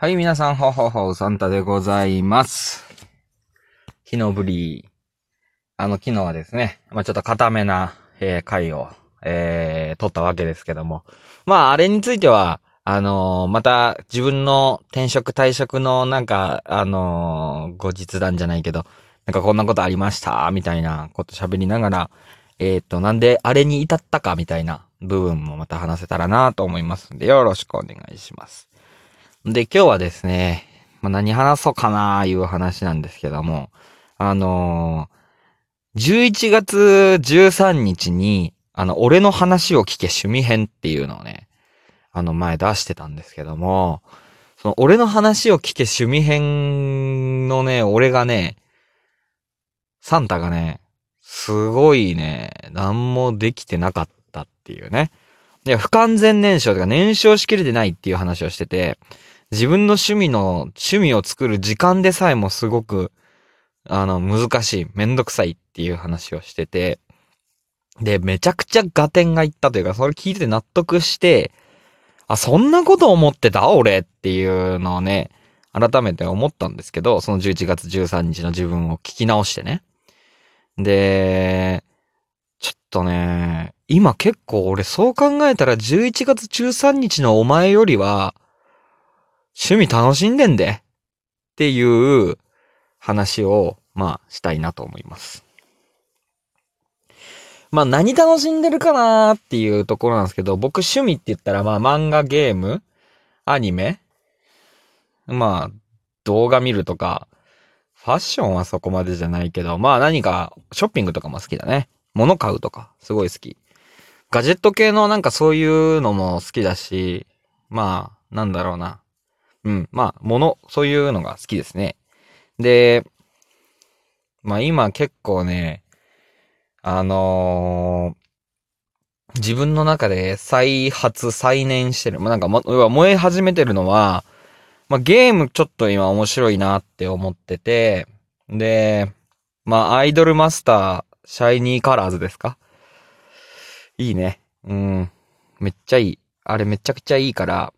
はい、皆さん、ほほほ、サンタでございます。昨日ぶり。あの、昨日はですね、まあちょっと固めな、えー回を、えー、撮ったわけですけども。まあ、あれについては、あのーまた、自分の転職退職の、なんか、あのー後日談じゃないけど、なんかこんなことありました、みたいなこと喋りながら、えっ、と、なんであれに至ったか、みたいな部分もまた話せたらなと思いますんで、よろしくお願いします。で、今日はですね、まあ、何話そうかなーいう話なんですけども、あのー、11月13日に、あの、俺の話を聞け趣味編っていうのをね、あの前出してたんですけども、その俺の話を聞け趣味編のね、俺がね、サンタがね、すごいね、何もできてなかったっていうね。いや、不完全燃焼とか燃焼しきれてないっていう話をしてて、自分の趣味の、趣味を作る時間でさえもすごく、あの、難しい、めんどくさいっていう話をしてて、で、めちゃくちゃ合点がいったというか、それ聞いてて納得して、あ、そんなこと思ってた？俺っていうのをね、改めて思ったんですけど、その11月13日の自分を聞き直してね。で、ちょっとね、今結構俺そう考えたら11月13日のお前よりは、趣味楽しんでんでっていう話を、まあ、したいなと思います。まあ、何楽しんでるかなーっていうところなんですけど、僕趣味って言ったら、まあ、漫画、ゲーム、アニメ、まあ、動画見るとか、ファッションはそこまでじゃないけど、まあ何か、ショッピングとかも好きだね。物買うとか、すごい好き。ガジェット系のなんかそういうのも好きだし、まあ、なんだろうな。うん、まあ、物、そういうのが好きですね。で、まあ今結構ね、あのー自分の中で再発、再燃してる。まあなんかも、要は燃え始めてるのは、まあゲームちょっと今面白いなって思ってて、で、まあアイドルマスター、シャイニーカラーズですか？いいね。うん。めっちゃいい。あれめちゃくちゃいいから、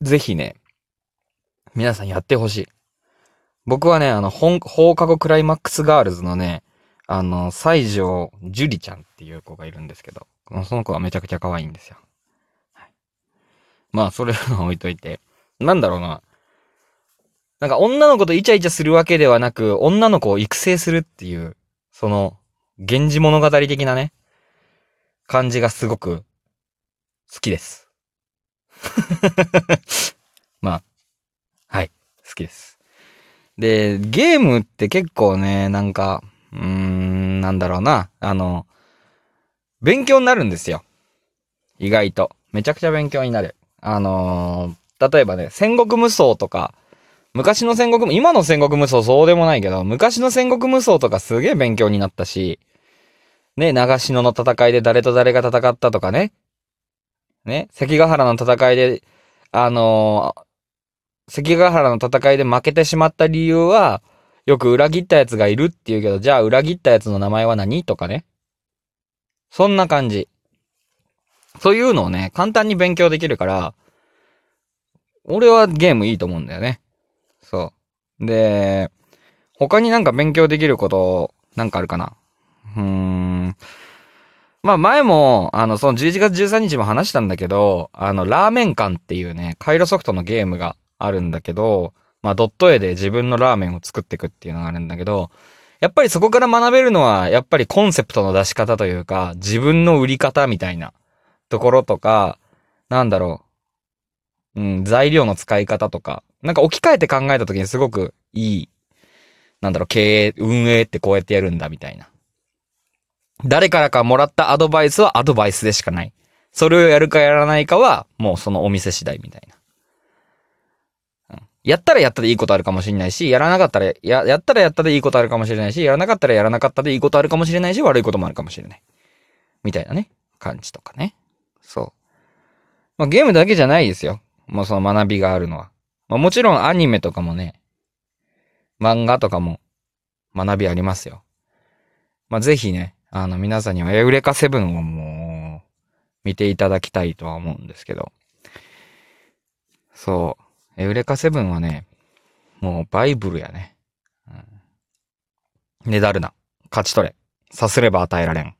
ぜひね、皆さんやってほしい。僕はね、あの、放課後クライマックスガールズのね、あの、西条樹里ちゃんっていう子がいるんですけど、その子はめちゃくちゃ可愛いんですよ。はい、まあ、それは置いといて。なんだろうな。なんか女の子とイチャイチャするわけではなく、女の子を育成するっていう、その、源氏物語的なね、感じがすごく好きです。まあ、好きです。で、ゲームって結構ね、なんか、うーん、なんだろうな、あの、勉強になるんですよ。意外と。めちゃくちゃ勉強になる。あのー例えばね、戦国無双とか、昔の戦国、今の戦国無双そうでもないけど、昔の戦国無双とかすげえ勉強になったし、ね、長篠の戦いで誰と誰が戦ったとかね。ね、関ヶ原の戦いで、あの関ヶ原の戦いで負けてしまった理由は、よく裏切ったやつがいるって言うけど、じゃあ裏切ったやつの名前は何とかね。そんな感じ。そういうのをね、簡単に勉強できるから、俺はゲームいいと思うんだよね。そう。で、他になんか勉強できること、なんかあるかな？うーん。まあ前も、あの、その11月13日も話したんだけど、あの、ラーメン館っていうね、カイロソフトのゲームがあるんだけど、まあドット絵で自分のラーメンを作っていくっていうのがあるんだけど、やっぱりそこから学べるのは、やっぱりコンセプトの出し方というか、自分の売り方みたいなところとか、なんだろう。うん、材料の使い方とか、なんか置き換えて考えた時にすごくいい、なんだろう、経営、運営ってこうやってやるんだみたいな。誰からかもらったアドバイスはアドバイスでしかない。それをやるかやらないかは、もうそのお店次第みたいな。やったらやったでいいことあるかもしれないし、やらなかったら、や、やったらやったでいいことあるかもしれないし、やらなかったらやらなかったでいいことあるかもしれないし、悪いこともあるかもしれない。みたいなね、感じとかね。そう。まあゲームだけじゃないですよ。もうその学びがあるのは。まあもちろんアニメとかもね、漫画とかも学びありますよ。まあぜひね、あの皆さんにはエウレカセブンをもう見ていただきたいとは思うんですけど。そう。エウレカセブンはね、もうバイブルやね。うん、ねだるな。勝ち取れ。さすれば与えられん。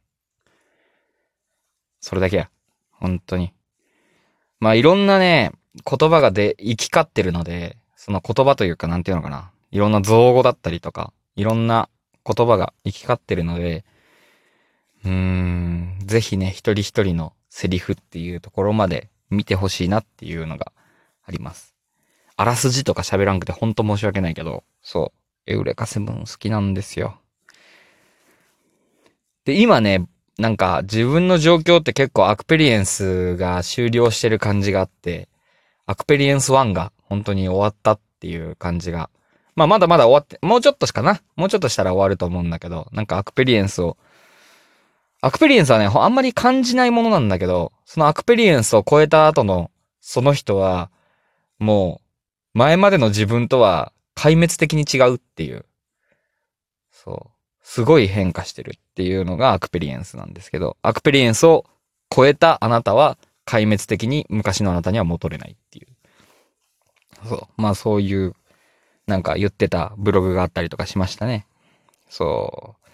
それだけや。本当に。まあいろんなね、言葉がで、行き交ってるので、その言葉というかなんていうのかな。いろんな造語だったりとか、いろんな言葉が行き交ってるので、うーん、ぜひね、一人一人のセリフっていうところまで見てほしいなっていうのがあります。あらすじとか喋らんくてほんと申し訳ないけど、そう、エウレカセブン好きなんですよ。で、今ね、なんか自分の状況って結構アクペリエンスが終了してる感じがあって、アクペリエンス1が本当に終わったっていう感じが。まあまだまだ終わって、もうちょっとしかな。もうちょっとしたら終わると思うんだけど、なんかアクペリエンスを、アクペリエンスはね、あんまり感じないものなんだけど、そのアクペリエンスを超えた後の、その人は、もう、前までの自分とは壊滅的に違うっていう。そう。すごい変化してるっていうのがアクペリエンスなんですけど、アクペリエンスを超えたあなたは壊滅的に昔のあなたには戻れないっていう。そう。まあそういう、なんか言ってたブログがあったりとかしましたね。そう。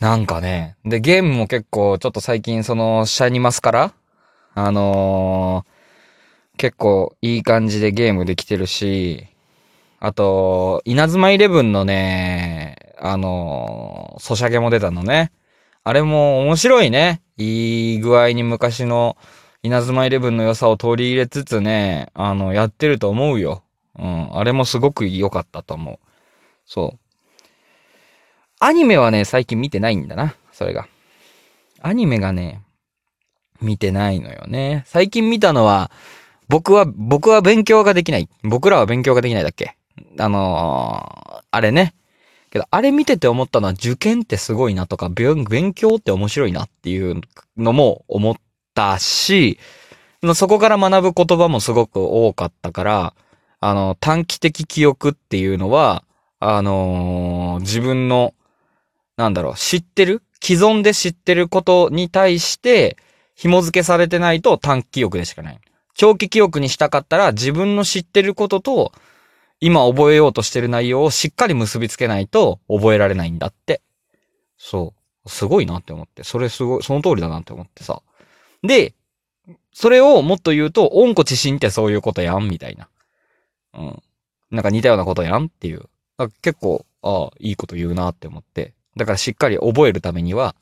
なんかね、で、ゲームも結構ちょっと最近そのシャニマスからあのー、結構いい感じでゲームできてるし、あと、稲妻イレブンのね、あの、ソシャゲも出たのね。あれも面白いね。いい具合に昔の稲妻イレブンの良さを取り入れつつね、あの、やってると思うよ。うん。あれもすごく良かったと思う。そう。アニメはね、最近見てないんだな。それが。アニメがね、見てないのよね。最近見たのは、僕は、僕は勉強ができない。僕らは勉強ができないだっけ？あのー、あれね。けど、あれ見てて思ったのは受験ってすごいなとか、勉強って面白いなっていうのも思ったし、そこから学ぶ言葉もすごく多かったから、あの、短期的記憶っていうのは、あのー、自分の、なんだろう、知ってる？既存で知ってることに対して、紐付けされてないと短期記憶でしかない。長期記憶にしたかったら、自分の知ってることと、今覚えようとしてる内容をしっかり結びつけないと覚えられないんだって。そう。すごいなって思って。それすごい、その通りだなって思ってさ。で、それをもっと言うと、温故知新ってそういうことやんみたいな。うん。なんか似たようなことやんっていう。結構、ああ、いいこと言うなって思って。だからしっかり覚えるためには、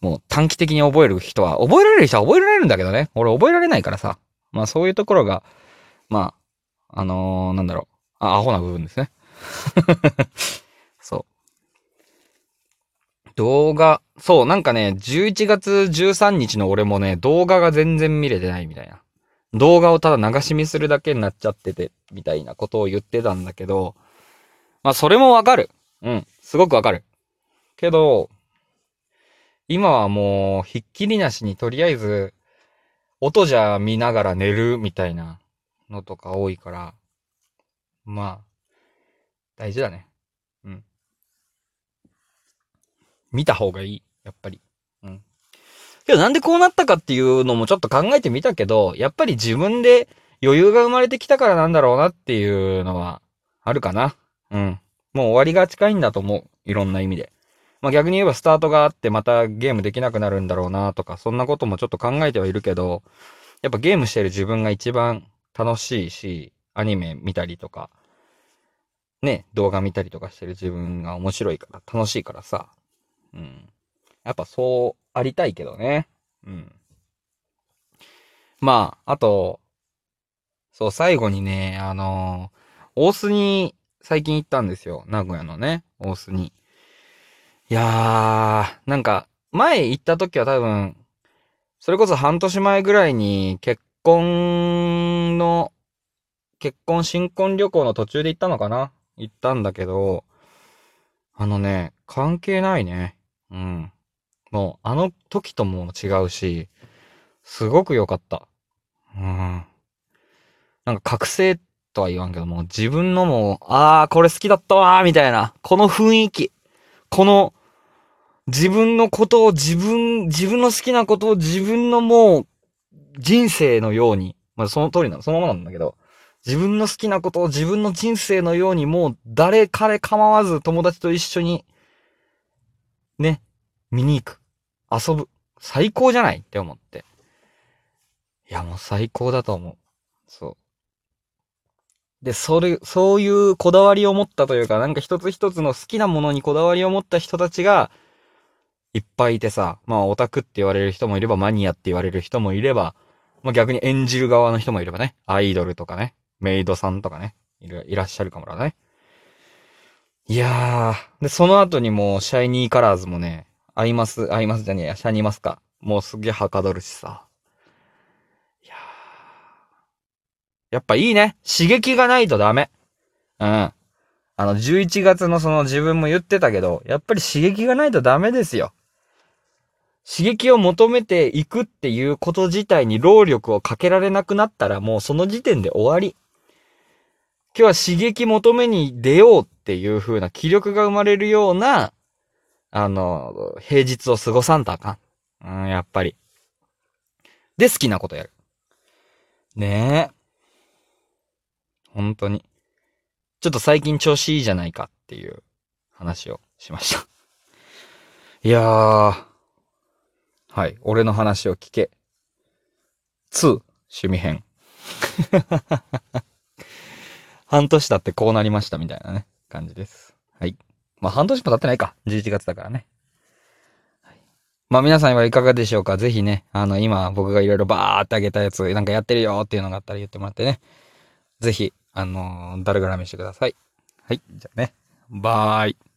もう短期的に覚える人は、覚えられる人は覚えられるんだけどね。俺覚えられないからさ。まあそういうところが、まあ、あのー、なんだろう。あ、アホな部分ですね。そう。動画、そう、なんかね、11月13日の俺もね、動画が全然見れてないみたいな。動画をただ流し見するだけになっちゃってて、みたいなことを言ってたんだけど、まあ、それもわかる。うん、すごくわかる。けど、今はもう、ひっきりなしにとりあえず、音じゃ見ながら寝るみたいなのとか多いから、まあ、大事だね。うん。見た方がいい。やっぱり。うん。けどなんでこうなったかっていうのもちょっと考えてみたけど、やっぱり自分で余裕が生まれてきたからなんだろうなっていうのはあるかな。うん。もう終わりが近いんだと思う。いろんな意味で。まあ逆に言えばスタートがあってまたゲームできなくなるんだろうなとか、そんなこともちょっと考えてはいるけど、やっぱゲームしてる自分が一番楽しいし、アニメ見たりとか、ね、動画見たりとかしてる自分が面白いから、楽しいからさ。うん。やっぱそうありたいけどね。うん。まあ、あと、そう、最後にね、あのー、大須に最近行ったんですよ。名古屋のね、大須に。いやー、なんか、前行った時は多分、それこそ半年前ぐらいに結婚の結婚新婚旅行の途中で行ったのかな？行ったんだけど、あのね、関係ないね。うん。もう、あの時とも違うし、すごく良かった。うん。なんか覚醒とは言わんけども、自分のもう、あー、これ好きだったわー、みたいな。この雰囲気。この、自分のことを自分、自分の好きなことを自分のもう、人生のように、まあその通りなの、そのままなんだけど、自分の好きなことを自分の人生のようにもう誰彼構わず友達と一緒に、ね、見に行く。遊ぶ。最高じゃない？って思って。いや、もう最高だと思う。そう。で、それ、そういうこだわりを持ったというか、なんか一つ一つの好きなものにこだわりを持った人たちが、いっぱいいてさ、まあオタクって言われる人もいれば、マニアって言われる人もいれば、まあ逆に演じる側の人もいればね、アイドルとかね、メイドさんとかね、い、らっしゃるかもだね。いやー、で、その後にもう、シャイニーカラーズもね、アイマス、アイマスじゃねえや、シャイニーマスか。もうすげえはかどるしさ。いやー。やっぱいいね。刺激がないとダメ。うん。あの、11月のその自分も言ってたけど、やっぱり刺激がないとダメですよ。刺激を求めていくっていうこと自体に労力をかけられなくなったらもうその時点で終わり。今日は刺激求めに出ようっていう風な気力が生まれるような、あの、平日を過ごさんとあかん。うん、やっぱり。で、好きなことやる。ねえ。本当に。ちょっと最近調子いいじゃないかっていう話をしました。いやー。はい。俺の話を聞け。2、趣味編。半年経ってこうなりましたみたいなね、感じです。はい。まあ半年も経ってないか。11月だからね。まあ皆さんはいかがでしょうかぜひね、あの今僕がいろいろバーってあげたやつ、なんかやってるよっていうのがあったら言ってもらってね。ぜひ、あのー、だるがらめしてください。はい。じゃあね。バーイ。